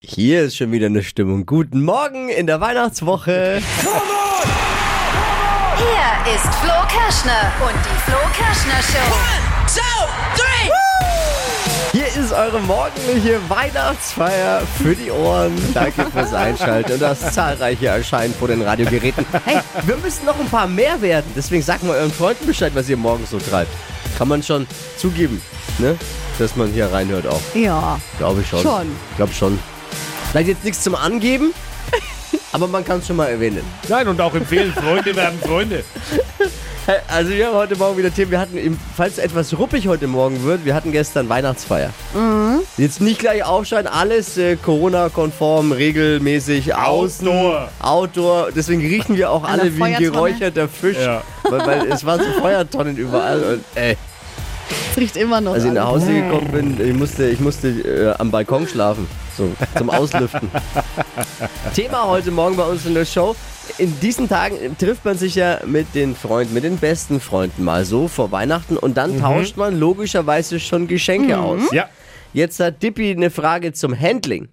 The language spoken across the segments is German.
Hier ist schon wieder eine Stimmung. Guten Morgen in der Weihnachtswoche. Hier ist Flo Kerschner und die Flo Kerschner Show. Hier ist eure morgendliche Weihnachtsfeier für die Ohren. Danke fürs Einschalten und das zahlreiche Erscheinen vor den Radiogeräten. Hey, wir müssen noch ein paar mehr werden. Deswegen sagt mal euren Freunden Bescheid, was ihr morgens so treibt. Kann man schon zugeben, ne? Dass man hier reinhört auch. Ja, Glaube ich schon. Schon. Ich glaube schon. Vielleicht jetzt nichts zum Angeben, aber man kann es schon mal erwähnen. Nein, und auch empfehlen, Freunde werden Freunde. Also wir haben heute Morgen wieder Themen. Wir hatten, falls es etwas ruppig heute Morgen wird, wir hatten gestern Weihnachtsfeier. Mhm. Jetzt nicht gleich aufschreien, alles äh, Corona-konform, regelmäßig, außen, Outdoor. Outdoor. Deswegen riechen wir auch An alle wie ein geräucherter Fisch. Ja. Weil, weil es waren so Feuertonnen überall. Und, ey, riecht immer noch. als ich nach. Hause gekommen bin, ich musste, ich musste äh, am Balkon schlafen. So, zum Auslüften. Thema heute Morgen bei uns in der Show. In diesen Tagen trifft man sich ja mit den Freunden, mit den besten Freunden mal so vor Weihnachten und dann tauscht man logischerweise schon Geschenke aus. Ja. Jetzt hat Dippy eine Frage zum Handling.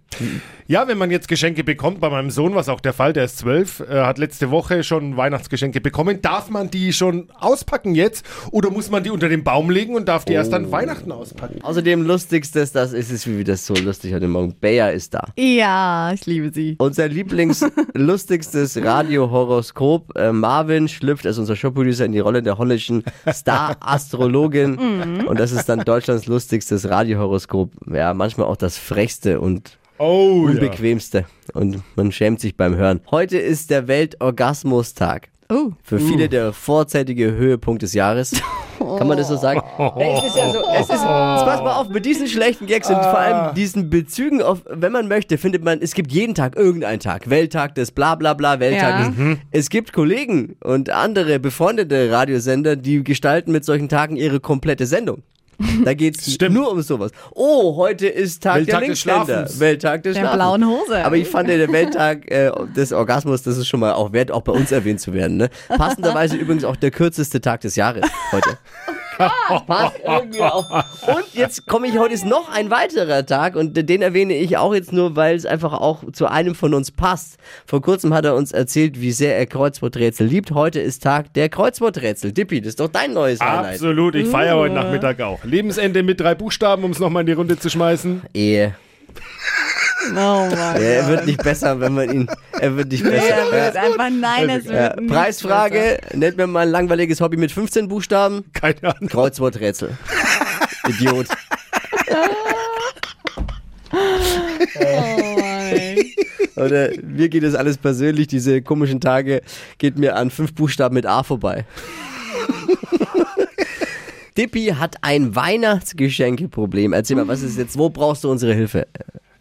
Ja, wenn man jetzt Geschenke bekommt, bei meinem Sohn war es auch der Fall, der ist zwölf, äh, hat letzte Woche schon Weihnachtsgeschenke bekommen. Darf man die schon auspacken jetzt oder muss man die unter den Baum legen und darf die erst an Weihnachten auspacken? Außerdem lustigstes, das ist es wie wieder so lustig heute Morgen. Bayer ist da. Ja, ich liebe sie. Unser Lieblingslustigstes Radiohoroskop. Äh, Marvin schlüpft als unser Showproducer in die Rolle der holländischen Star-Astrologin. Und das ist dann Deutschlands lustigstes Radiohoroskop. Ja, manchmal auch das frechste und Oh, ja. unbequemste. Und man schämt sich beim Hören. Heute ist der Weltorgasmustag. Oh, Für viele der vorzeitige Höhepunkt des Jahres. Kann man das so sagen? Hey, es ist ja so, es ist, jetzt pass mal auf, mit diesen schlechten Gags und vor allem diesen Bezügen auf, wenn man möchte, findet man, es gibt jeden Tag irgendeinen Tag. Welttag des bla bla bla, Welttag Ja. des. Es gibt Kollegen und andere befreundete Radiosender, die gestalten mit solchen Tagen ihre komplette Sendung. Da geht's Stimmt. nur um sowas. Oh, heute ist Tag Welttag der des Linkshänder. Schlafens. Welttag des Der Schlafens. blauen Hose. Aber ich fand der Welttag äh, des Orgasmus, das ist schon mal auch wert, auch bei uns erwähnt zu werden. Ne? Passenderweise übrigens auch der kürzeste Tag des Jahres heute. Passt irgendwie auch. Und jetzt komme ich, heute ist noch ein weiterer Tag und den erwähne ich auch jetzt nur, weil es einfach auch zu einem von uns passt. Vor kurzem hat er uns erzählt, wie sehr er Kreuzworträtsel liebt. Heute ist Tag der Kreuzworträtsel. Dippi, das ist doch dein neues Highlight. Absolut, ich feiere heute Nachmittag auch. Lebensende mit drei Buchstaben, um es nochmal in die Runde zu schmeißen. Ehe. Oh Ja, er wird nicht besser, wenn man ihn. Er wird nicht besser. Er wird einfach nein, es Ja, wird nicht Preisfrage, nennt mir mal ein langweiliges Hobby mit 15 Buchstaben. Keine Ahnung. Kreuzworträtsel. Idiot. besser. Oh. Oder mir geht das alles persönlich, diese komischen Tage geht mir an fünf Buchstaben mit A vorbei. Dippi hat ein Weihnachtsgeschenkeproblem. Erzähl mal, was ist jetzt, wo brauchst du unsere Hilfe?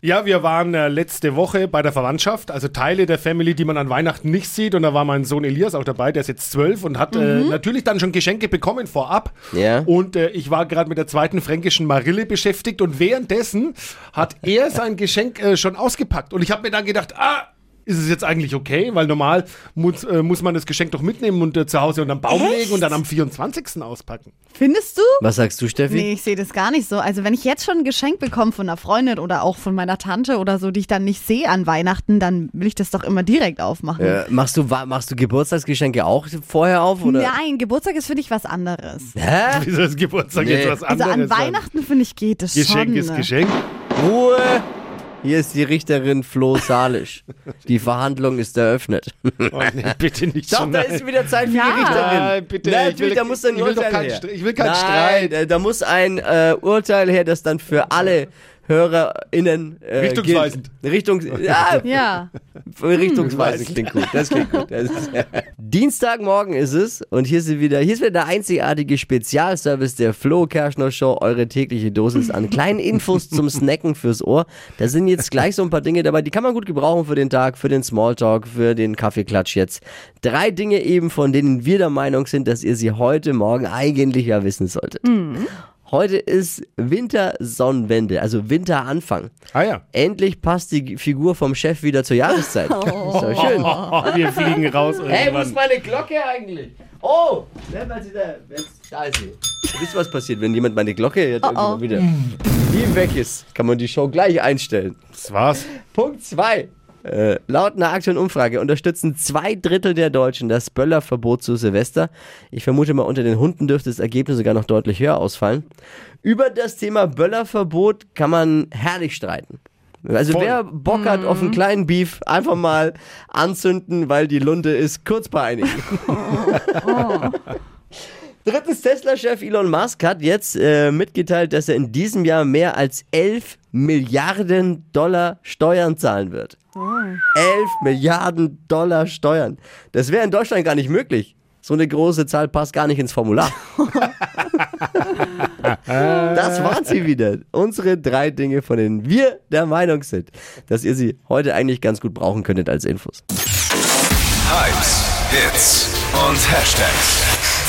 Ja, wir waren äh, letzte Woche bei der Verwandtschaft, also Teile der Family, die man an Weihnachten nicht sieht. Und da war mein Sohn Elias auch dabei, der ist jetzt zwölf und hat äh, natürlich dann schon Geschenke bekommen vorab. Ja. Und äh, ich war gerade mit der zweiten fränkischen Marille beschäftigt und währenddessen hat er sein Geschenk äh, schon ausgepackt. Und ich habe mir dann gedacht, ah, ist es jetzt eigentlich okay? Weil normal muss, äh, muss man das Geschenk doch mitnehmen und äh, zu Hause unter den Baum Echt? legen und dann am 24. auspacken. Findest du? Was sagst du, Steffi? Nee, ich sehe das gar nicht so. Also wenn ich jetzt schon ein Geschenk bekomme von einer Freundin oder auch von meiner Tante oder so, die ich dann nicht sehe an Weihnachten, dann will ich das doch immer direkt aufmachen. Äh, machst, du, machst du Geburtstagsgeschenke auch vorher auf? Oder? Nein, Geburtstag ist für dich was anderes. Hä? Wieso ist Geburtstag Nee. jetzt was Also anderes? an Weihnachten finde ich geht es Geschenk schon. ist ne? Geschenk. Ruhe! Hier ist die Richterin Flo Salisch. Die Verhandlung ist eröffnet. Oh, nee, bitte nicht Doch, schon. da ist wieder Zeit für Ja. die Richterin. Nein, bitte, Nein, ich will- natürlich, da muss ein ich will doch Urteil keinen her. Ich will keinen Nein, Streit. äh, Da muss ein äh, Urteil her, das dann für alle HörerInnen äh, Richtungsweisend. Gilt. Richtung, ja, Ja. richtungsweisend klingt gut. Das klingt gut. Das ist, Dienstagmorgen ist es und hier ist wieder, hier ist wieder der einzigartige Spezialservice der Flo Kerschner Show, eure tägliche Dosis an kleinen Infos zum Snacken fürs Ohr. Da sind jetzt gleich so ein paar Dinge dabei, die kann man gut gebrauchen für den Tag, für den Smalltalk, für den Kaffeeklatsch jetzt. Drei Dinge eben, von denen wir der Meinung sind, dass ihr sie heute Morgen eigentlich ja wissen solltet. Heute ist Wintersonnenwende, also Winteranfang. Ah ja. Endlich passt die Figur vom Chef wieder zur Jahreszeit. Ist doch schön. Oh, wir fliegen raus Hey, wo irgendwann. ist meine Glocke eigentlich? Oh, da, ist sie. Wisst ihr, was passiert, wenn jemand meine Glocke jetzt Oh, irgendwann oh. wieder die weg ist? Kann man die Show gleich einstellen. Das war's. Punkt 2. Äh, laut einer aktuellen Umfrage unterstützen zwei Drittel der Deutschen das Böllerverbot zu Silvester. Ich vermute mal, unter den Hunden dürfte das Ergebnis sogar noch deutlich höher ausfallen. Über das Thema Böllerverbot kann man herrlich streiten. Also Voll. wer Bock hat auf einen kleinen Beef, einfach mal anzünden, weil die Lunte ist kurz bei einigen. Drittens, Tesla-Chef Elon Musk hat jetzt äh, mitgeteilt, dass er in diesem Jahr mehr als 11 Milliarden Dollar Steuern zahlen wird. 11 Milliarden Dollar Steuern. Das wäre in Deutschland gar nicht möglich. So eine große Zahl passt gar nicht ins Formular. das waren sie wieder. Unsere drei Dinge, von denen wir der Meinung sind, dass ihr sie heute eigentlich ganz gut brauchen könntet als Infos. Hypes, Hits und Hashtags.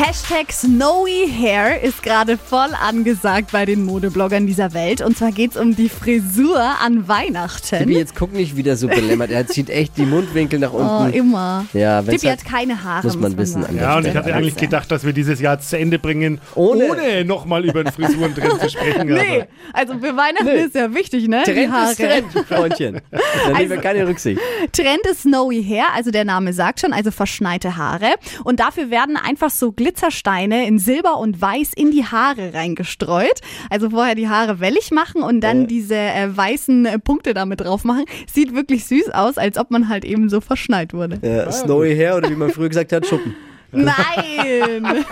Hashtag Snowy Hair ist gerade voll angesagt bei den Modebloggern dieser Welt. Und zwar geht es um die Frisur an Weihnachten. Tippi, jetzt guck nicht wieder so belämmert. Er zieht echt die Mundwinkel nach Oh, unten. immer. Ja, Tippi halt- hat keine Haare. muss man wissen Ja, und ich hatte eigentlich gedacht, dass wir dieses Jahr zu Ende bringen, Ohne- ohne, nochmal über den Frisurentrend zu sprechen. Nee, also für Weihnachten Nee. ist ja wichtig, ne? die Trend Haare. ist Trend, Freundchen. Da nehmen wir keine Rücksicht. Trend ist Snowy Hair, also der Name sagt schon, also verschneite Haare. Und dafür werden einfach so Glitzersteine in Silber und Weiß in die Haare reingestreut. Also vorher die Haare wellig machen und dann diese äh, weißen äh, Punkte damit drauf machen. Sieht wirklich süß aus, als ob man halt eben so verschneit wurde. Ja, Snowy Hair oder wie man früher gesagt hat, Schuppen. Nein!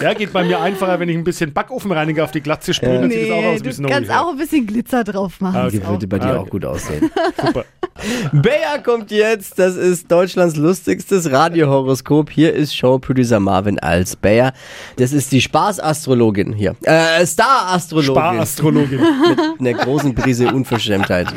Ja, geht bei mir einfacher, wenn ich ein bisschen Backofenreiniger auf die Glatze sprühe, dann sieht es auch nee, aus du kannst auch ein bisschen Glitzer drauf machen. Ah, Die auch- würde bei dir Ah, auch okay. gut aussehen. Super. Bea kommt jetzt. Das ist Deutschlands lustigstes Radiohoroskop. Hier ist Showproducer Marvin als Bea. Das ist die Spaßastrologin hier. Äh, Star-Astrologin. Sparastrologin. Mit einer großen Prise Unverschämtheit.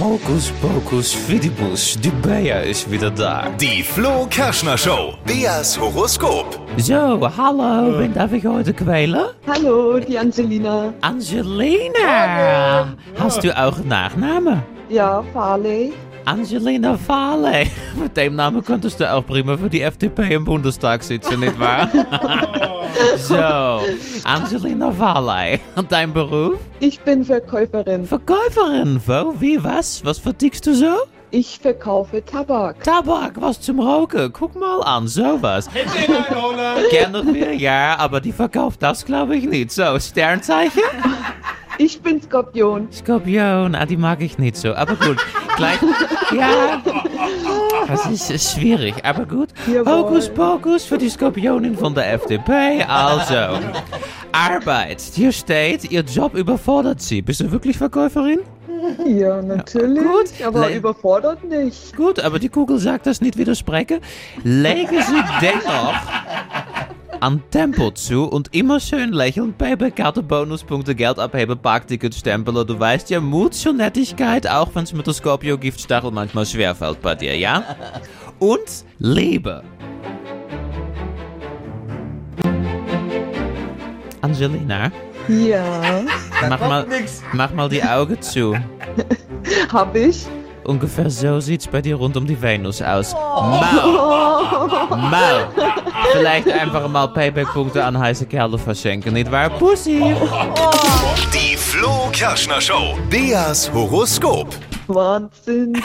Hokus Pokus Fidibus, die Bea ist wieder da. Die Flo Kerschner Show. Beas Horoskop. So, hallo, wen darf ich heute quälen? Hallo, die Angelina. Angelina! Hast du auch einen Nachnamen? Ja, Farley. Angelina Farley. Mit dem Namen könntest du auch prima für die FDP im Bundestag sitzen, nicht wahr? so, Angelina Farley. Und dein Beruf? Ich bin Verkäuferin. Verkäuferin. Wo, wie, was? Was verdickst du so? Ich verkaufe Tabak. Tabak, was zum Rauchen. Guck mal an, sowas. Kennen wir, ja, aber die verkauft das glaube ich nicht. So, Sternzeichen? Ich bin Skorpion. Skorpion, ah, die mag ich nicht so. Aber gut, gleich. Ja, das ist, schwierig, aber gut. Hokus Pokus für die Skorpionin von der FDP. Also, Arbeit. Hier steht, ihr Job überfordert sie. Bist du wirklich Verkäuferin? Ja, natürlich. gut. Aber Le- überfordert nicht. Gut, aber die Kugel sagt das nicht widersprechen. Legen Sie dennoch an Tempo zu und immer schön lächeln, Baby, Karte, Bonuspunkte, Geld abheben, Parkticket stempeln. Du weißt ja, Mut zur Nettigkeit, auch wenn es mit der Scorpio-Giftstachel manchmal schwerfällt bei dir, ja? Und Liebe. Angelina, Ja, mach mal, mach mal die Augen zu. hab ich. Ungefähr so sieht's bei dir rund um die Venus aus. Mau! Mau! Vielleicht einfach mal Payback-Punkte an heiße Kerle verschenken, nicht? Pussy! Die Flo Kerschner Show. Beas Horoskop. Wahnsinn.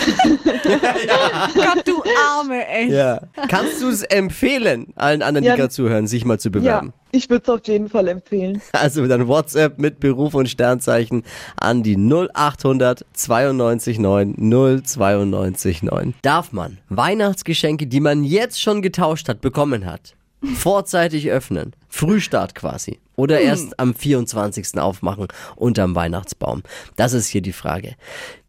Gott, du Arme, echt. Ja. Kannst du es empfehlen, allen anderen, die Ja. gerade zuhören, sich mal zu Ja, bewerben? ich würde es auf jeden Fall empfehlen. Also dann WhatsApp mit Beruf und Sternzeichen an die 0800 92 9 092 9. Darf man Weihnachtsgeschenke, die man jetzt schon getauscht hat, bekommen hat, vorzeitig öffnen? Frühstart quasi. Oder erst am 24. aufmachen unterm Weihnachtsbaum? Das ist hier die Frage.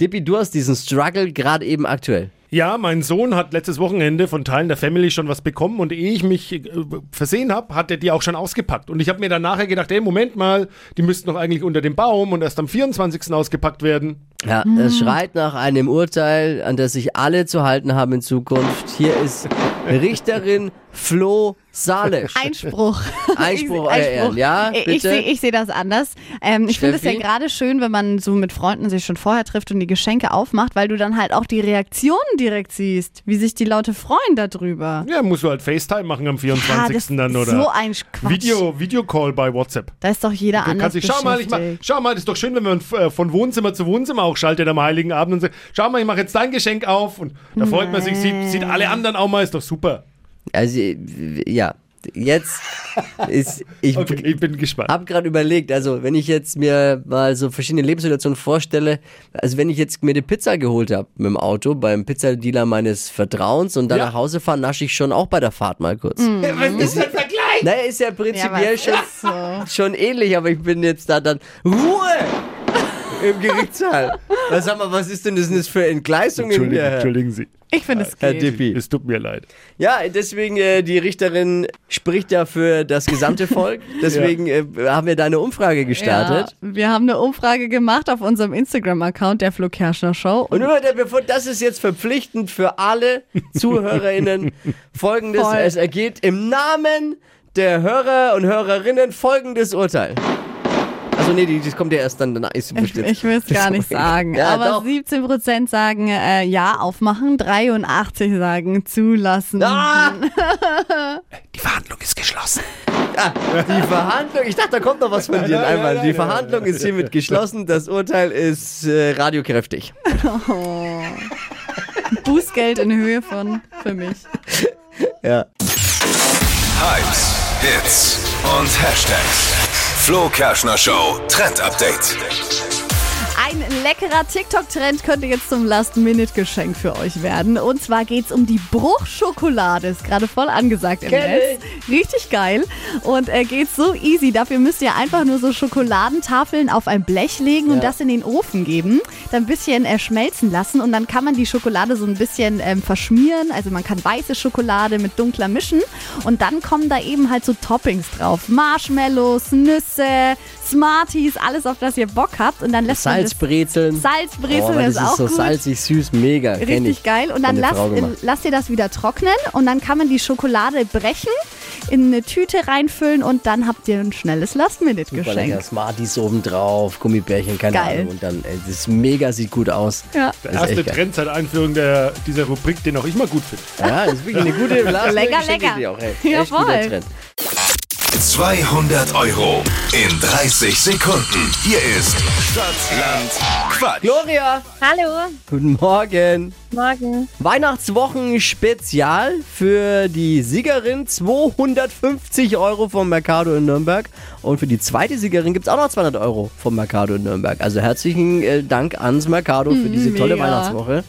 Dippi, du hast diesen Struggle gerade eben aktuell. Ja, mein Sohn hat letztes Wochenende von Teilen der Family schon was bekommen und ehe ich mich äh, versehen habe, hat er die auch schon ausgepackt. Und ich habe mir dann nachher gedacht, ey, Moment mal, die müssten doch eigentlich unter dem Baum und erst am 24. ausgepackt werden. Ja, es schreit nach einem Urteil, an das sich alle zu halten haben in Zukunft. Hier ist Richterin Flo Salesch. Einspruch. Einspruch, Ich- Ehren. Ja, Ich bitte? sehe ich seh das anders. Ähm, ich finde es ja gerade schön, wenn man so mit Freunden sich schon vorher trifft und die Geschenke aufmacht, weil du dann halt auch die Reaktionen direkt siehst, wie sich die Leute freuen darüber. Ja, musst du halt FaceTime machen am 24. das dann oder so ein Quatsch. Video, Videocall bei WhatsApp. Da ist doch jeder Dann anders kannst du, schau mal, ich mach, schau mal, das ist doch schön, wenn man äh, von Wohnzimmer zu Wohnzimmer auch schaltet am Heiligen Abend und sagt, schau mal, ich mache jetzt dein Geschenk auf und da freut man sich, sieht, sieht alle anderen auch mal, ist doch super. Also, ja, jetzt ist, ich Okay, ich bin gespannt. habe gerade überlegt, also wenn ich jetzt mir mal so verschiedene Lebenssituationen vorstelle, also wenn ich jetzt mir eine Pizza geholt habe mit dem Auto beim Pizzadealer meines Vertrauens und dann Ja. nach Hause fahre, nasche ich schon auch bei der Fahrt mal kurz. Was ist ein Vergleich? Naja, ist ja Ja, prinzipiell was schon, ist so? schon ähnlich, aber ich bin jetzt da dann Ruhe im Gerichtssaal. Was, sag mal, was ist denn das für Entgleisungen Entschuldigen, hier? entschuldigen Sie. Ich finde es Herr geht. Dippi. Es tut mir leid. Ja, deswegen, äh, die Richterin spricht ja für das gesamte Volk. Deswegen äh, haben wir da eine Umfrage gestartet. Ja, wir haben eine Umfrage gemacht auf unserem Instagram-Account der Flo Kerschner Show. Und nur der bevor, das ist jetzt verpflichtend für alle ZuhörerInnen. Folgendes, Voll. es ergeht im Namen der Hörer und Hörerinnen folgendes Urteil. Also nee, die- das kommt ja erst dann, danach ist Ich, ich will es gar nicht sagen. Ja, aber doch. 17% sagen äh, ja, aufmachen, 83 sagen zulassen. Ah, Die Verhandlung ist geschlossen. ah, die Verhandlung, ich dachte, da kommt noch was von dir einmal. Die Verhandlung ist hiermit geschlossen. Das Urteil ist äh, radiokräftig. Bußgeld in Höhe von für mich. Ja. Hypes, Hits und Hashtags. Flo Kerschner Show Trend Update. Ein leckerer TikTok-Trend könnte jetzt zum Last-Minute-Geschenk für euch werden. Und zwar geht's um die Bruchschokolade. Ist gerade voll angesagt im Netz. Richtig geil. Und äh, geht so easy. Dafür müsst ihr einfach nur so Schokoladentafeln auf ein Blech legen und Ja. das in den Ofen geben. Dann ein bisschen äh, schmelzen lassen. Und dann kann man die Schokolade so ein bisschen ähm, verschmieren. Also man kann weiße Schokolade mit dunkler mischen. Und dann kommen da eben halt so Toppings drauf. Marshmallows, Nüsse, Smarties, alles auf das ihr Bock habt. Und dann lässt man das Salzbrezeln. Salzbrezel oh, das ist auch so gut. salzig, süß, mega. Richtig ich. geil. Und dann Meine lasst, ihr das wieder trocknen und dann kann man die Schokolade brechen, in eine Tüte reinfüllen und dann habt ihr ein schnelles Super lecker. Last-Minute-Geschenk. Smarties obendrauf, Gummibärchen, keine Geil. Ahnung. Und dann, ey, das ist mega, sieht gut aus. Ja. Der ist erste. Trend seit Einführung der, dieser Rubrik, den auch ich mal gut finde. Ja, das ist wirklich eine gute Last Lecker, Geschenke, lecker. die Auch, ey. Echt Jawohl. guter Trend. 200 Euro in 30 Sekunden. Hier ist Stadtland Quatsch. Gloria, Hallo, guten Morgen. morgen. Weihnachtswochen Spezial für die Siegerin 250 Euro vom Mercado in Nürnberg. Und für die zweite Siegerin gibt es auch noch 200 Euro vom Mercado in Nürnberg. Also herzlichen äh, Dank ans Mercado für diese tolle mega. Weihnachtswoche.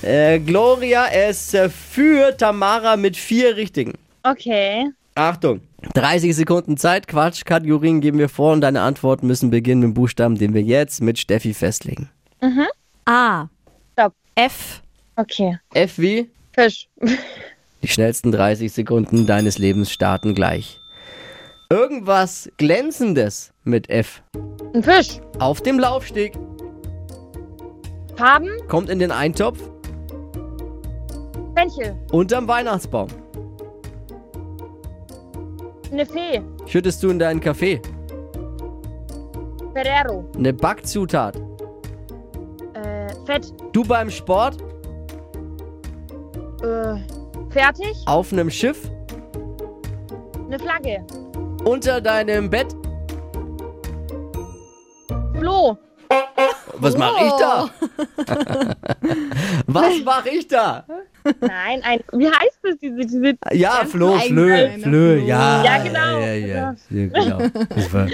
Äh, Gloria, es äh, führt Tamara mit vier Richtigen. Okay. Achtung. 30 Sekunden Zeit, Quatsch, Kategorien geben wir vor und deine Antworten müssen beginnen mit dem Buchstaben, den wir jetzt mit Steffi festlegen. A. Stopp. F. Okay. F wie? Fisch. Die schnellsten 30 Sekunden deines Lebens starten gleich. Irgendwas Glänzendes mit F. Ein Fisch. Auf dem Laufsteg. Farben. Kommt in den Eintopf. Fenchel. Unterm Weihnachtsbaum. Eine Fee. Schüttest du in deinen Kaffee. Ferrero. Eine Backzutat. Äh, Fett. Du beim Sport. Äh, fertig. Auf einem Schiff. Eine Flagge. Unter deinem Bett. Floh. Was mache ich da? Was mache ich da? Nein, ein. Wie heißt das, diese, diese. Ja, Flo, Flö, Flö, Flo. ja. Ja, genau. Ja, ja, ja, genau. Das war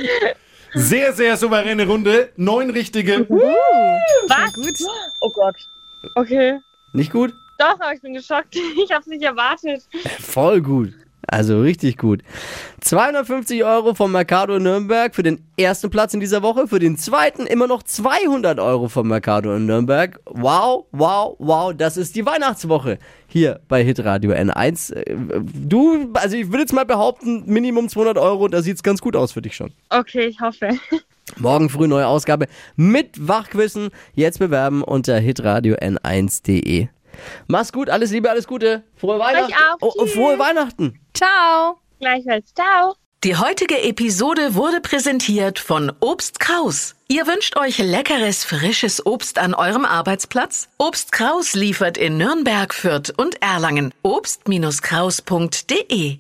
Sehr, sehr souveräne Runde. Neun richtige. Was? Gut. Oh Gott. Okay. nicht gut? Doch, aber ich bin geschockt. Ich hab's nicht erwartet. Voll gut. Also richtig gut. 250 Euro vom Mercado Nürnberg für den ersten Platz in dieser Woche. Für den zweiten immer noch 200 Euro vom Mercado in Nürnberg. Wow, wow, wow. Das ist die Weihnachtswoche hier bei Hitradio N1. Äh, Du, also ich würde jetzt mal behaupten, Minimum 200 Euro. Da sieht's ganz gut aus für dich schon. Okay, ich hoffe. Morgen früh neue Ausgabe mit Wachquissen. Jetzt bewerben unter hitradio n1.de. Mach's gut, alles Liebe, alles Gute. Frohe Weihnachten. auch. Oh, oh, frohe. Weihnachten. Ciao. Gleichfalls. Ciao. Die heutige Episode wurde präsentiert von Obst Kraus. Ihr wünscht euch leckeres, frisches Obst an eurem Arbeitsplatz? Obst Kraus liefert in Nürnberg, Fürth und Erlangen. Obst-Kraus.de